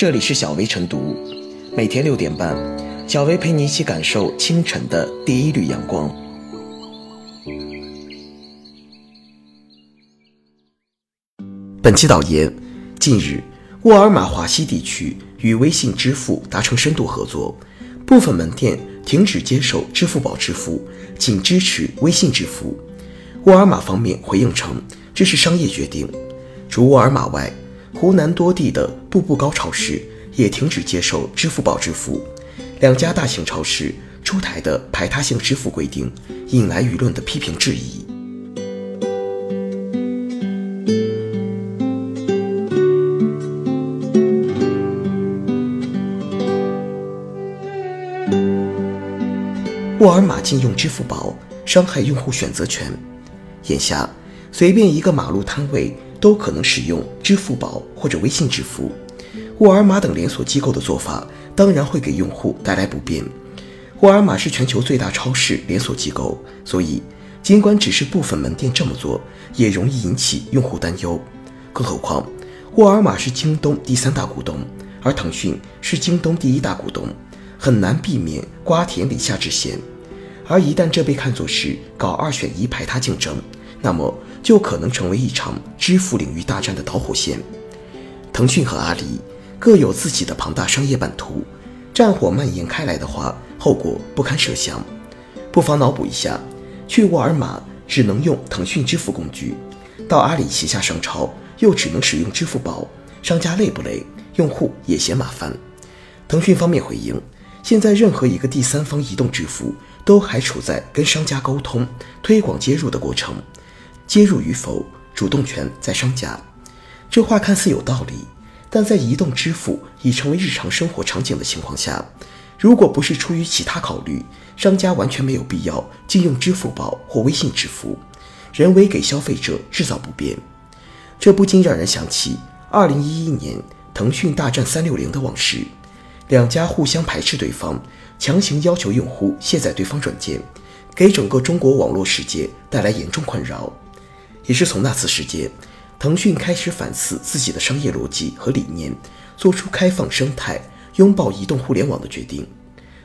这里是小薇晨读，每天六点半，小薇陪你一起感受清晨的第一缕阳光。本期导言：近日，沃尔玛华西地区与微信支付达成深度合作，部分门店停止接受支付宝支付，仅支持微信支付。沃尔玛方面回应称，这是商业决定。除沃尔玛外，湖南多地的步步高超市也停止接受支付宝支付，两家大型超市出台的排他性支付规定引来舆论的批评质疑。沃尔玛禁用支付宝，伤害用户选择权。眼下，随便一个马路摊位。都可能使用支付宝或者微信支付，沃尔玛等连锁机构的做法当然会给用户带来不便。沃尔玛是全球最大超市连锁机构，所以尽管只是部分门店这么做，也容易引起用户担忧。更何况，沃尔玛是京东第三大股东，而腾讯是京东第一大股东，很难避免瓜田李下之嫌。而一旦这被看作是搞二选一排他竞争，那么。就可能成为一场支付领域大战的导火线。腾讯和阿里各有自己的庞大商业版图，战火蔓延开来的话，后果不堪设想。不妨脑补一下：去沃尔玛只能用腾讯支付工具，到阿里旗下商超又只能使用支付宝，商家累不累？用户也嫌麻烦。腾讯方面回应：现在任何一个第三方移动支付都还处在跟商家沟通、推广接入的过程。接入与否，主动权在商家。这话看似有道理，但在移动支付已成为日常生活场景的情况下，如果不是出于其他考虑，商家完全没有必要禁用支付宝或微信支付，人为给消费者制造不便。这不禁让人想起2011年腾讯大战三六零的往事，两家互相排斥对方，强行要求用户卸载对方软件，给整个中国网络世界带来严重困扰。也是从那次事件，腾讯开始反思自己的商业逻辑和理念，做出开放生态、拥抱移动互联网的决定。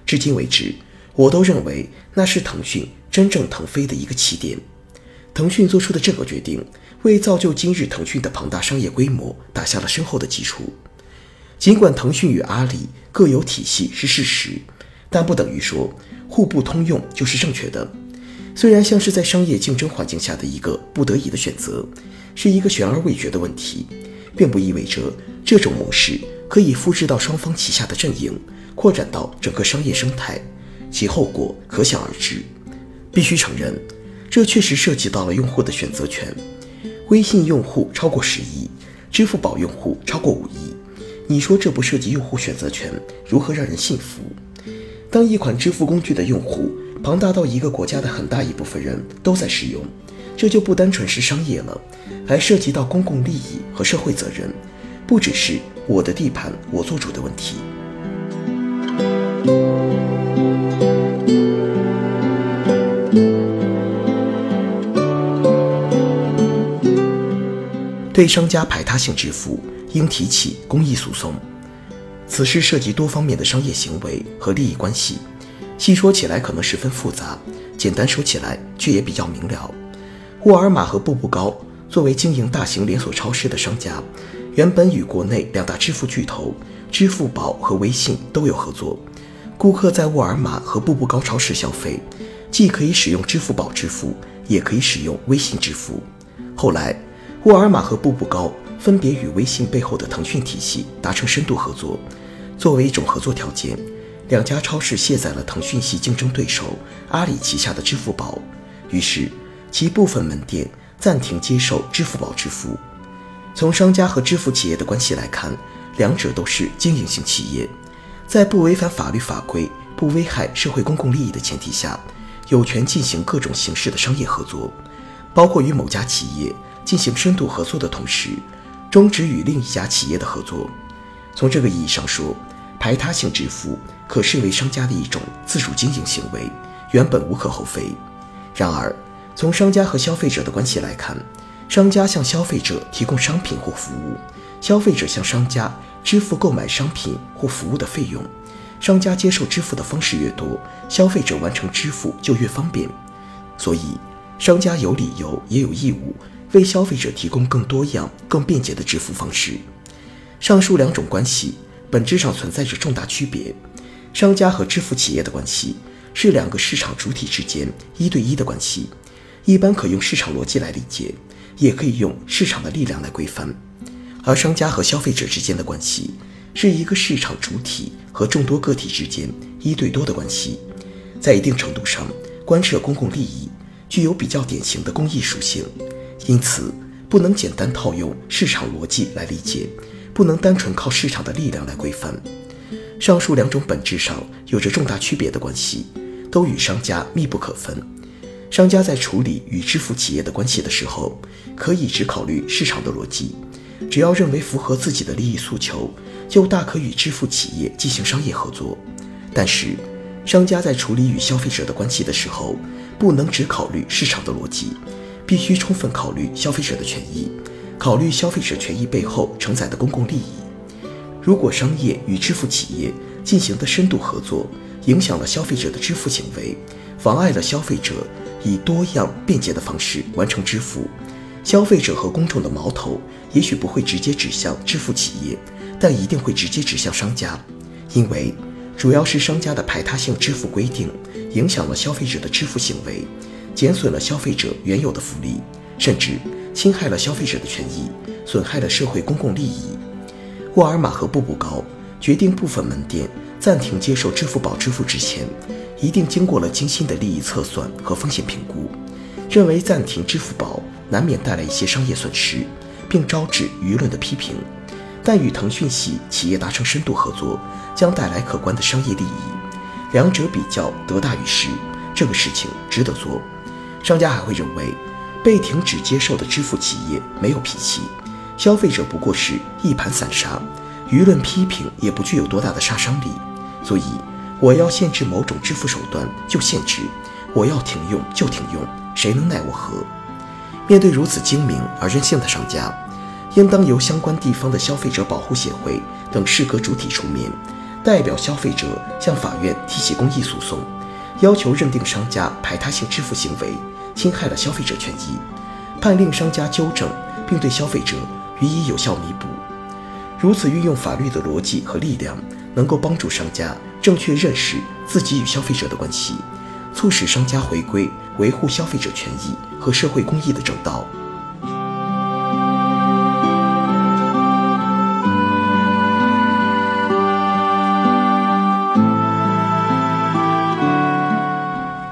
至今为止，我都认为那是腾讯真正腾飞的一个起点。腾讯做出的这个决定，为造就今日腾讯的庞大商业规模打下了深厚的基础。尽管腾讯与阿里各有体系是事实，但不等于说互不通用就是正确的。虽然像是在商业竞争环境下的一个不得已的选择，是一个悬而未决的问题，并不意味着这种模式可以复制到双方旗下的阵营，扩展到整个商业生态，其后果可想而知。必须承认，这确实涉及到了用户的选择权。微信用户超过十亿，支付宝用户超过五亿，你说这不涉及用户选择权，如何让人信服？当一款支付工具的用户，庞大到一个国家的很大一部分人都在使用，这就不单纯是商业了，还涉及到公共利益和社会责任，不只是我的地盘我做主的问题。对商家排他性支付，应提起公益诉讼。此事涉及多方面的商业行为和利益关系。细说起来可能十分复杂，简单说起来却也比较明了。沃尔玛和步步高作为经营大型连锁超市的商家，原本与国内两大支付巨头支付宝和微信都有合作。顾客在沃尔玛和步步高超市消费，既可以使用支付宝支付，也可以使用微信支付。后来，沃尔玛和步步高分别与微信背后的腾讯体系达成深度合作，作为一种合作条件。两家超市卸载了腾讯系竞争对手阿里旗下的支付宝，于是其部分门店暂停接受支付宝支付。从商家和支付企业的关系来看，两者都是经营性企业，在不违反法律法规、不危害社会公共利益的前提下，有权进行各种形式的商业合作，包括与某家企业进行深度合作的同时，终止与另一家企业的合作。从这个意义上说，排他性支付。可视为商家的一种自主经营行为，原本无可厚非。然而，从商家和消费者的关系来看，商家向消费者提供商品或服务，消费者向商家支付购买商品或服务的费用，商家接受支付的方式越多，消费者完成支付就越方便。所以，商家有理由也有义务为消费者提供更多样、更便捷的支付方式。上述两种关系本质上存在着重大区别。商家和支付企业的关系是两个市场主体之间一对一的关系，一般可用市场逻辑来理解，也可以用市场的力量来规范。而商家和消费者之间的关系是一个市场主体和众多个体之间一对多的关系，在一定程度上关涉公共利益，具有比较典型的公益属性，因此不能简单套用市场逻辑来理解。不能单纯靠市场的力量来规范。上述两种本质上有着重大区别的关系，都与商家密不可分。商家在处理与支付企业的关系的时候，可以只考虑市场的逻辑，只要认为符合自己的利益诉求，就大可与支付企业进行商业合作。但是，商家在处理与消费者的关系的时候，不能只考虑市场的逻辑，必须充分考虑消费者的权益。考虑消费者权益背后承载的公共利益。如果商业与支付企业进行的深度合作影响了消费者的支付行为，妨碍了消费者以多样便捷的方式完成支付，消费者和公众的矛头也许不会直接指向支付企业，但一定会直接指向商家，因为主要是商家的排他性支付规定影响了消费者的支付行为，减损了消费者原有的福利，甚至。侵害了消费者的权益，损害了社会公共利益。沃尔玛和步步高决定部分门店暂停接受支付宝支付之前，一定经过了精心的利益测算和风险评估，认为暂停支付宝难免带来一些商业损失，并招致舆论的批评。但与腾讯系企业达成深度合作，将带来可观的商业利益，两者比较得大于失，这个事情值得做。商家还会认为。被停止接受的支付企业没有脾气，消费者不过是一盘散沙，舆论批评也不具有多大的杀伤力。所以，我要限制某种支付手段就限制，我要停用就停用，谁能奈我何？面对如此精明而任性的商家，应当由相关地方的消费者保护协会等适格主体出面，代表消费者向法院提起公益诉讼，要求认定商家排他性支付行为。侵害了消费者权益，判令商家纠正，并对消费者予以有效弥补。如此运用法律的逻辑和力量，能够帮助商家正确认识自己与消费者的关系，促使商家回归维护消费者权益和社会公益的正道。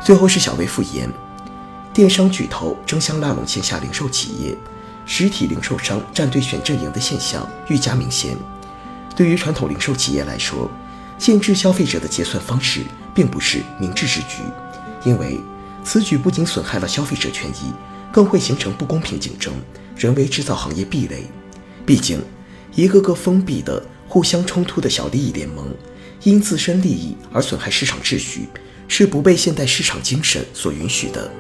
最后是小微复言。电商巨头争相拉拢线下零售企业，实体零售商站队选阵营的现象愈加明显。对于传统零售企业来说，限制消费者的结算方式并不是明智之举，因为此举不仅损害了消费者权益，更会形成不公平竞争，人为制造行业壁垒。毕竟，一个个封闭的、互相冲突的小利益联盟，因自身利益而损害市场秩序，是不被现代市场精神所允许的。